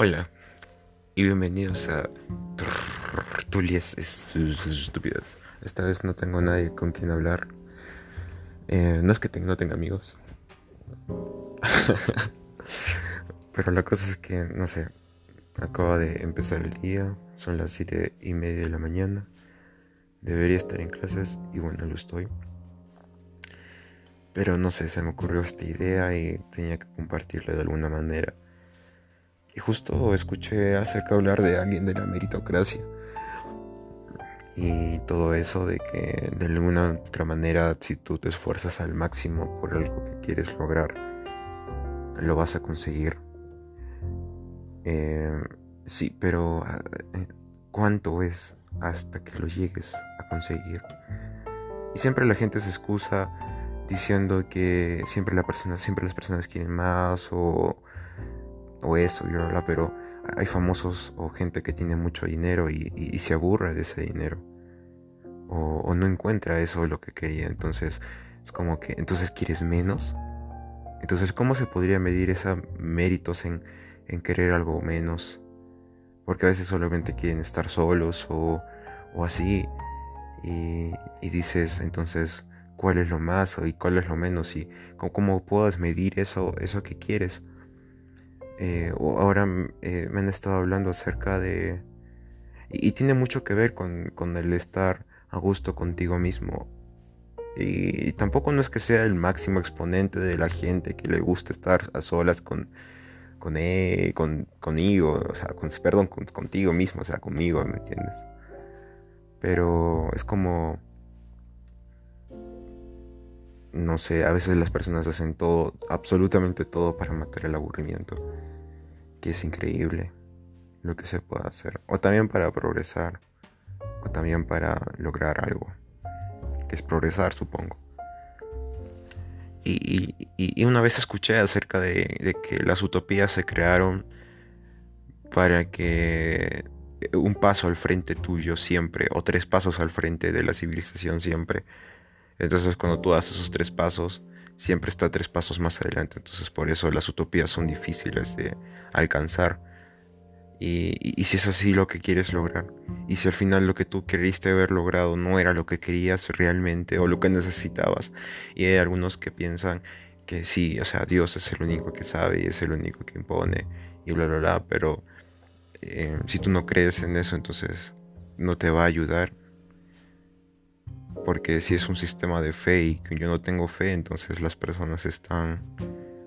Hola y bienvenidos a Tulias Estúpidas. Esta vez no tengo nadie con quien hablar. Eh, no es que no tenga amigos. Pero la cosa es que, no sé, acaba de empezar el día, son las siete y media de la mañana. Debería estar en clases y bueno, lo estoy. Pero no sé, se me ocurrió esta idea y tenía que compartirla de alguna manera. Y justo escuché acerca hablar de alguien de la meritocracia. Y todo eso de que de alguna otra manera si tú te esfuerzas al máximo por algo que quieres lograr, lo vas a conseguir. Eh, sí, pero eh, ¿cuánto es hasta que lo llegues a conseguir? Y siempre la gente se excusa diciendo que siempre la persona, siempre las personas quieren más o o eso, pero hay famosos o gente que tiene mucho dinero y, se aburre de ese dinero. O, no encuentra eso lo que quería. Entonces es como que, entonces quieres menos. Entonces, ¿cómo se podría medir esos méritos en, querer algo menos? Porque a veces solamente quieren estar solos o, así. Y, dices, entonces, ¿cuál es lo más y cuál es lo menos? Y cómo, cómo puedes medir eso, eso que quieres. Eh, ahora eh, me han estado hablando acerca de... Y, tiene mucho que ver con, el estar a gusto contigo mismo. Y, tampoco no es que sea el máximo exponente de la gente que le gusta estar a solas con, con él, con, conmigo, o sea, con, perdón, contigo mismo, o sea, conmigo, ¿me entiendes? Pero es como no sé, a veces las personas hacen todo, absolutamente todo para matar el aburrimiento, que es increíble lo que se puede hacer, o también para progresar, o también para lograr algo, que es progresar, supongo. Y, una vez escuché acerca de, que las utopías se crearon para que un paso al frente tuyo siempre, o tres pasos al frente de la civilización siempre, entonces cuando tú das esos tres pasos, siempre está tres pasos más adelante. Entonces por eso las utopías son difíciles de alcanzar. Y, si es así lo que quieres lograr, y si al final lo que tú queriste haber logrado no era lo que querías realmente o lo que necesitabas, y hay algunos que piensan que sí, o sea, Dios es el único que sabe y es el único que impone, y bla, bla, bla, pero eh, si tú no crees en eso, entonces no te va a ayudar porque si es un sistema de fe y yo no tengo fe, entonces las personas están,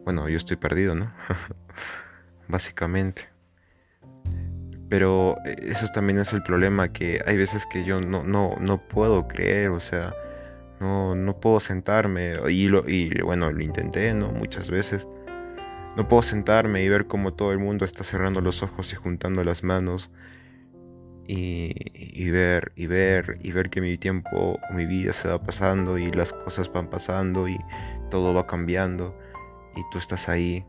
bueno, yo estoy perdido, ¿no? Básicamente. Pero eso también es el problema, que hay veces que yo no, no, no puedo creer, o sea, no, no puedo sentarme, y, lo, y bueno, lo intenté, ¿no? Muchas veces. No puedo sentarme y ver cómo todo el mundo está cerrando los ojos y juntando las manos y, ver y ver y ver que mi tiempo, mi vida se va pasando y las cosas van pasando y todo va cambiando y tú estás ahí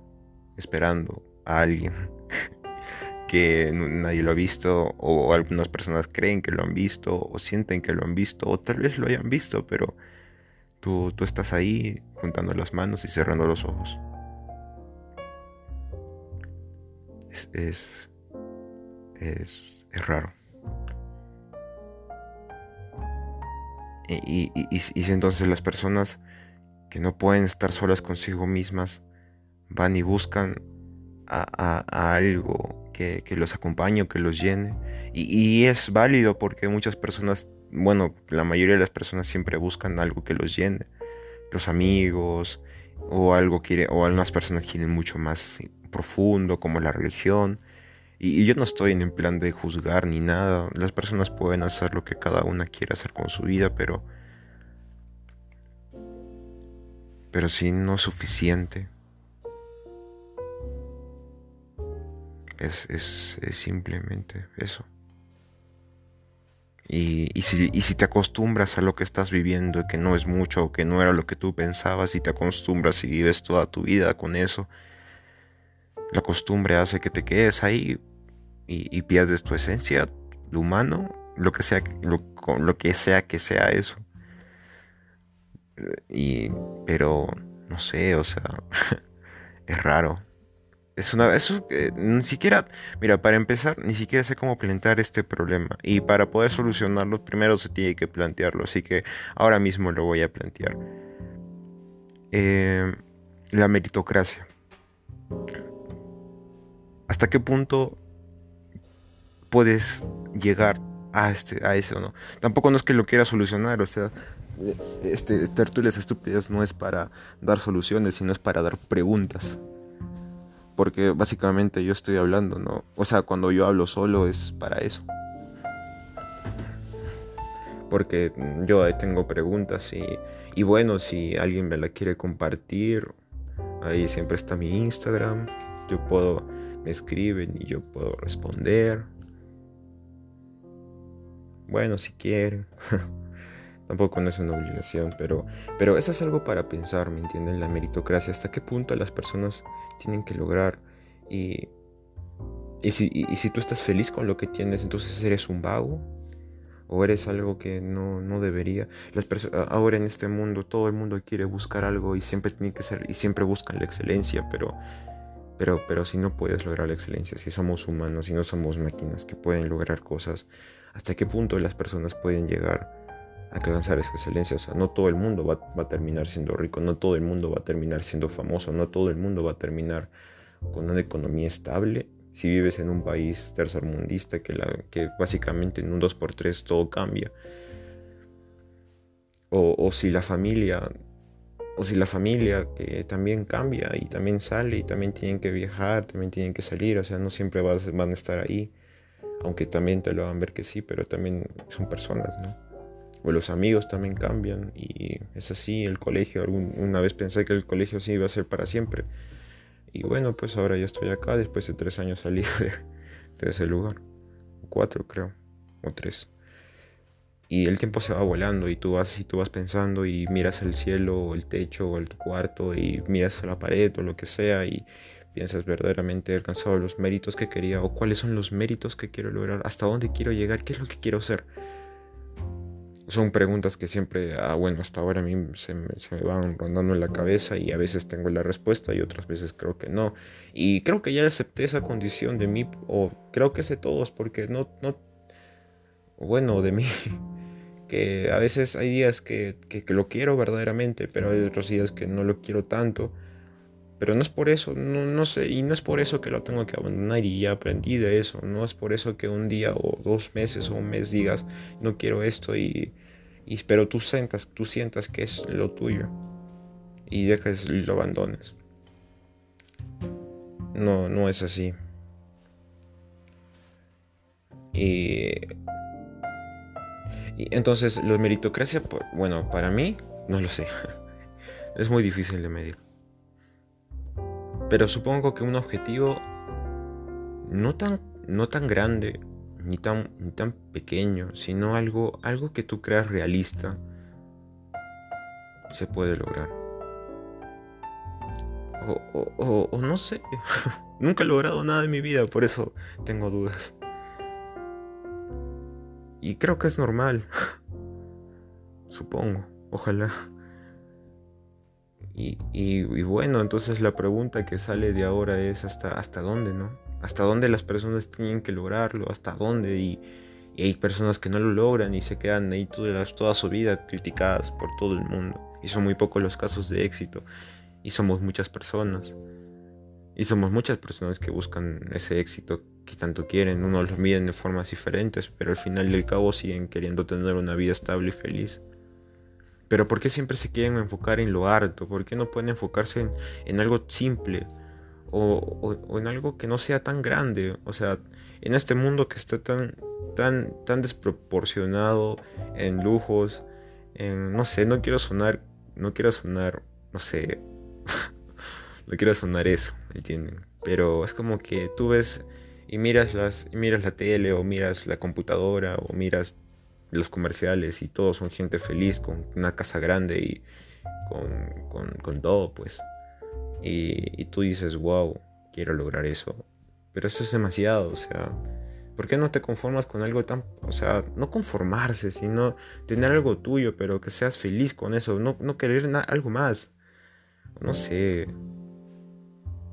esperando a alguien que nadie lo ha visto o algunas personas creen que lo han visto o sienten que lo han visto o tal vez lo hayan visto pero tú, tú estás ahí juntando las manos y cerrando los ojos. Es, es, es, es raro Y, y, entonces las personas que no pueden estar solas consigo mismas van y buscan a, algo que, los acompañe o que los llene. Y, es válido porque muchas personas, bueno, la mayoría de las personas siempre buscan algo que los llene. Los amigos o algo quiere, o algunas personas quieren mucho más profundo como la religión. Y, yo no estoy en plan de juzgar ni nada. Las personas pueden hacer lo que cada una quiera hacer con su vida, pero... Pero si no es suficiente. Es, es, simplemente eso. Y, y, si, y, si, te acostumbras a lo que estás viviendo, que no es mucho, o que no era lo que tú pensabas, y te acostumbras y vives toda tu vida con eso, la costumbre hace que te quedes ahí y, pierdes tu esencia, lo humano, lo que sea, lo, lo que sea que sea eso. Y, pero, no sé, o sea, es raro. Es una, eso eh, ni siquiera, mira, para empezar, ni siquiera sé cómo plantear este problema. Y para poder solucionarlo, primero se tiene que plantearlo. Así que ahora mismo lo voy a plantear. Eh, la meritocracia. ¿Hasta qué punto puedes llegar a, este, a eso? ¿no? Tampoco no es que lo quiera solucionar, o sea, este, tertulias estúpidas no es para dar soluciones, sino es para dar preguntas porque básicamente yo estoy hablando, ¿no? O sea, cuando yo hablo solo es para eso. Porque yo ahí tengo preguntas y, y bueno, si alguien me la quiere compartir, ahí siempre está mi Instagram, yo puedo, me escriben y yo puedo responder. Bueno, si quieren. Tampoco no es una obligación, pero, pero eso es algo para pensar, ¿me entienden? La meritocracia, hasta qué punto las personas tienen que lograr y, y, si, y, si tú estás feliz con lo que tienes, entonces eres un vago o eres algo que no, no debería. Las ahora en este mundo todo el mundo quiere buscar algo y siempre tiene que ser y siempre buscan la excelencia, pero pero pero si no puedes lograr la excelencia, si somos humanos y no somos máquinas que pueden lograr cosas, ¿hasta qué punto las personas pueden llegar? alcanzar esa excelencia. O sea, no todo el mundo va, a terminar siendo rico, no todo el mundo va a terminar siendo famoso, no todo el mundo va a terminar con una economía estable. Si vives en un país tercermundista que, que básicamente en un 2x3 todo cambia. O, o si la familia o si la familia que también cambia y también sale y también tienen que viajar, también tienen que salir, o sea, no siempre van a estar ahí, aunque también te lo van a ver que sí, pero también son personas, ¿no? o los amigos también cambian y es así, el colegio, una vez pensé que el colegio sí iba a ser para siempre y bueno, pues ahora ya estoy acá, después de tres años salí de, ese lugar, cuatro creo, o tres. Y el tiempo se va volando y tú vas y tú vas pensando y miras el cielo o el techo o el cuarto y miras la pared o lo que sea y piensas verdaderamente he alcanzado los méritos que quería o cuáles son los méritos que quiero lograr, hasta dónde quiero llegar, qué es lo que quiero ser son preguntas que siempre, ah, bueno, hasta ahora a mí se me, van rondando en la cabeza y a veces tengo la respuesta y otras veces creo que no. Y creo que ya acepté esa condición de mí, o creo que sé todos, porque no, no, bueno, de mí, que a veces hay días que, que, que lo quiero verdaderamente, pero hay otros días que no lo quiero tanto. Pero no es por eso, no, no, sé, y no es por eso que lo tengo que abandonar y ya aprendí de eso. No es por eso que un día o dos meses o un mes digas, no quiero esto y, y espero tú sientas, tú sientas que es lo tuyo y dejes y lo abandones. No, no es así. Y, y entonces, la meritocracia, bueno, para mí, no lo sé. Es muy difícil de medir. Pero supongo que un objetivo no tan, no tan grande ni tan, tan pequeño, sino algo, algo que tú creas realista, se puede lograr. O, o no sé, nunca he logrado nada en mi vida, por eso tengo dudas. Y creo que es normal, supongo, ojalá. Y, bueno, entonces la pregunta que sale de ahora es hasta, hasta dónde, ¿no? Hasta dónde las personas tienen que lograrlo, hasta dónde. Y, hay personas que no lo logran y se quedan ahí toda, toda su vida criticadas por todo el mundo. Y son muy pocos los casos de éxito. Y somos muchas personas. Y somos muchas personas que buscan ese éxito que tanto quieren. Unos lo miden de formas diferentes, pero al final del cabo siguen queriendo tener una vida estable y feliz. Pero ¿por qué siempre se quieren enfocar en lo harto? ¿Por qué no pueden enfocarse en, algo simple? O, en algo que no sea tan grande. O sea, en este mundo que está tan, tan, tan desproporcionado en lujos, en, no sé, no quiero sonar, no quiero sonar, no sé, no quiero sonar eso, ¿entienden? Pero es como que tú ves y miras, las, y miras la tele o miras la computadora o miras los comerciales y todos son gente feliz con una casa grande y con, todo, pues. Y, tú dices, wow, quiero lograr eso. Pero eso es demasiado, o sea, ¿por qué no te conformas con algo tan, o sea, no conformarse, sino tener algo tuyo, pero que seas feliz con eso, no, no querer algo más? No sé.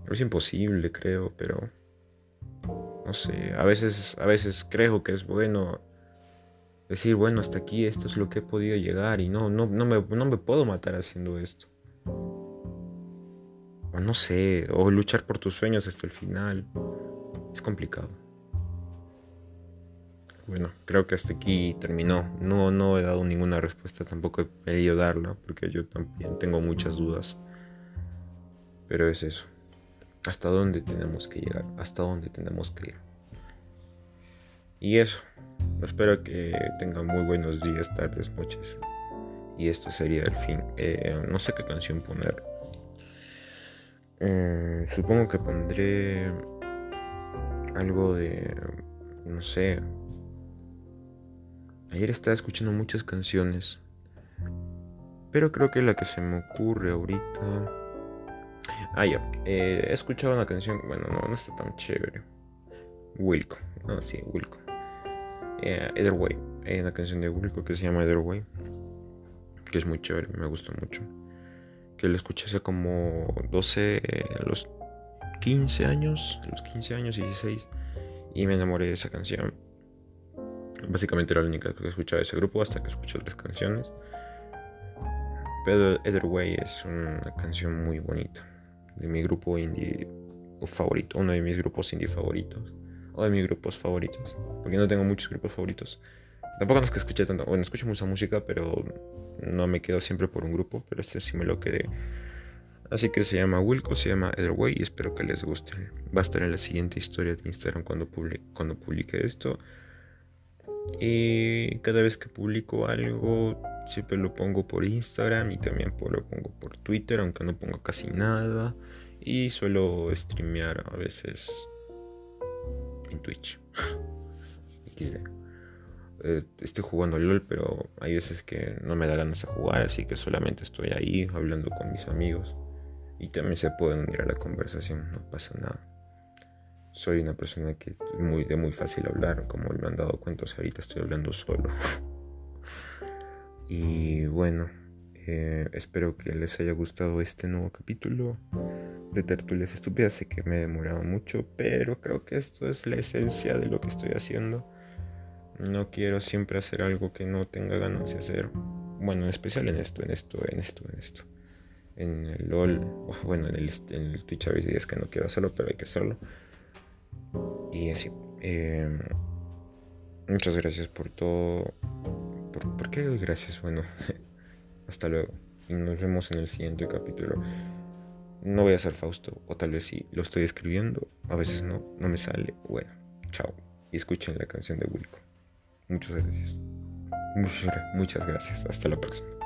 Es imposible, creo, pero no sé, a veces a veces creo que es bueno decir, bueno, hasta aquí esto es lo que he podido llegar y no no no me, no me puedo matar haciendo esto. O no sé, o luchar por tus sueños hasta el final. Es complicado. Bueno, creo que hasta aquí terminó. No, no he dado ninguna respuesta, tampoco he querido darla, porque yo también tengo muchas dudas. Pero es eso. ¿Hasta dónde tenemos que llegar? ¿Hasta dónde tenemos que ir? Y eso. Espero que tengan muy buenos días, tardes, noches. Y esto sería el fin. Eh, no sé qué canción poner. Eh, supongo que pondré algo de... No sé, Ayer estaba escuchando muchas canciones, pero creo que la que se me ocurre ahorita... Ah, ya, eh, he escuchado una canción, bueno, no, no está tan chévere. Wilco, ah, sí, Wilco. Eh, Either Way, hay una canción de Wilco que se llama Either Way, que es muy chévere, me gusta mucho. Que la escuché hace como 12, a los 15 años, los 15 años, y 16, y me enamoré de esa canción Básicamente era la única que escuchaba ese grupo hasta que escuché otras canciones. Pero Either Way es una canción muy bonita. De mi grupo indie favorito. Uno de mis grupos indie favoritos. O de mis grupos favoritos. Porque no tengo muchos grupos favoritos. Tampoco no es que escuché tanto. Bueno, escucho mucha música, pero no me quedo siempre por un grupo. Pero este sí me lo quedé. Así que se llama Wilco, se llama Way y espero que les guste. Va a estar en la siguiente historia de Instagram cuando publique, cuando publique esto. Y cada vez que publico algo, siempre lo pongo por Instagram y también lo pongo por Twitter, aunque no pongo casi nada. Y suelo streamear a veces en Twitch. Eh, estoy jugando LOL, pero hay veces que no me da ganas de jugar, así que solamente estoy ahí hablando con mis amigos. Y también se pueden unir a la conversación, no pasa nada soy una persona que es muy, de muy fácil hablar, como me han dado cuenta, ahorita estoy hablando solo. y bueno, eh, espero que les haya gustado este nuevo capítulo de Tertulias Estúpidas. Sé que me he demorado mucho, pero creo que esto es la esencia de lo que estoy haciendo. No quiero siempre hacer algo que no tenga ganas de hacer. Bueno, en especial en esto, en esto, en esto, en esto. En el LOL, bueno, en el, en el Twitch a veces días que no quiero hacerlo, pero hay que hacerlo. Y así. Em, muchas gracias por todo. ¿Por, qué doy gracias? Bueno, hasta luego. Y nos vemos en el siguiente capítulo. No voy a ser Fausto, o tal vez sí, lo estoy escribiendo, a veces no, no me sale. Bueno, chao. Y escuchen la canción de Wilco. Muchas gracias. Muchas, muchas gracias. Hasta la próxima.